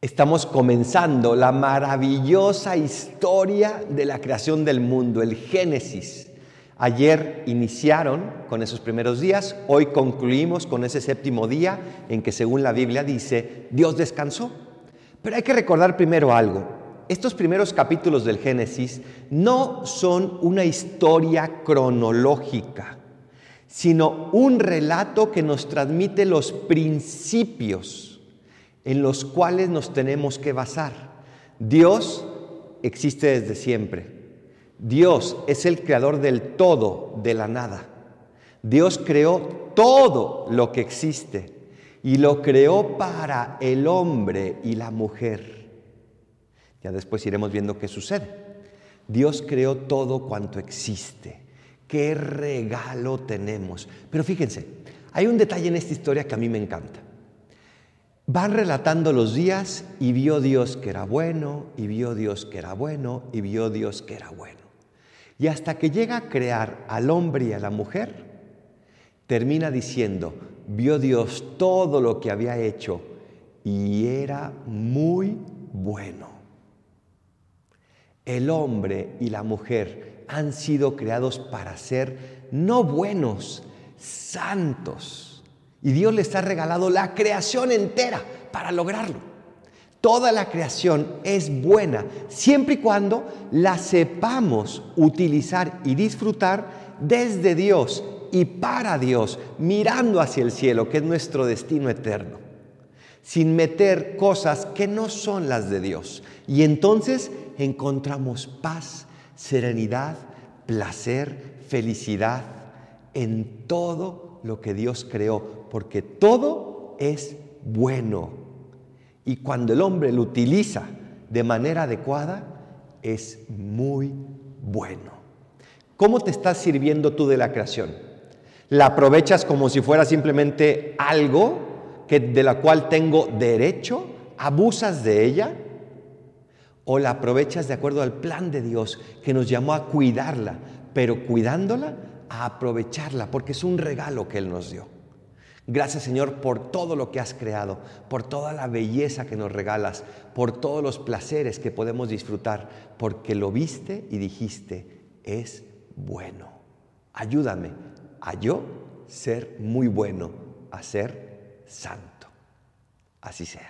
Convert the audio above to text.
Estamos comenzando la maravillosa historia de la creación del mundo, el Génesis. Ayer iniciaron con esos primeros días, hoy concluimos con ese séptimo día en que según la Biblia dice, Dios descansó. Pero hay que recordar primero algo. Estos primeros capítulos del Génesis no son una historia cronológica, sino un relato que nos transmite los principios en los cuales nos tenemos que basar. Dios existe desde siempre. Dios es el creador del todo, de la nada. Dios creó todo lo que existe y lo creó para el hombre y la mujer. Ya después iremos viendo qué sucede. Dios creó todo cuanto existe. Qué regalo tenemos. Pero fíjense, hay un detalle en esta historia que a mí me encanta. Van relatando los días y vio Dios que era bueno, y vio Dios que era bueno, y vio Dios que era bueno. Y hasta que llega a crear al hombre y a la mujer, termina diciendo, vio Dios todo lo que había hecho y era muy bueno. El hombre y la mujer han sido creados para ser no buenos, santos y Dios les ha regalado la creación entera para lograrlo. Toda la creación es buena siempre y cuando la sepamos utilizar y disfrutar desde Dios y para Dios, mirando hacia el cielo, que es nuestro destino eterno, sin meter cosas que no son las de Dios. Y entonces encontramos paz, serenidad, placer, felicidad en todo lo que Dios creó porque todo es bueno. Y cuando el hombre lo utiliza de manera adecuada, es muy bueno. ¿Cómo te estás sirviendo tú de la creación? ¿La aprovechas como si fuera simplemente algo que, de la cual tengo derecho? ¿Abusas de ella? ¿O la aprovechas de acuerdo al plan de Dios que nos llamó a cuidarla, pero cuidándola, a aprovecharla, porque es un regalo que Él nos dio? Gracias Señor por todo lo que has creado, por toda la belleza que nos regalas, por todos los placeres que podemos disfrutar, porque lo viste y dijiste, es bueno. Ayúdame a yo ser muy bueno, a ser santo. Así sea.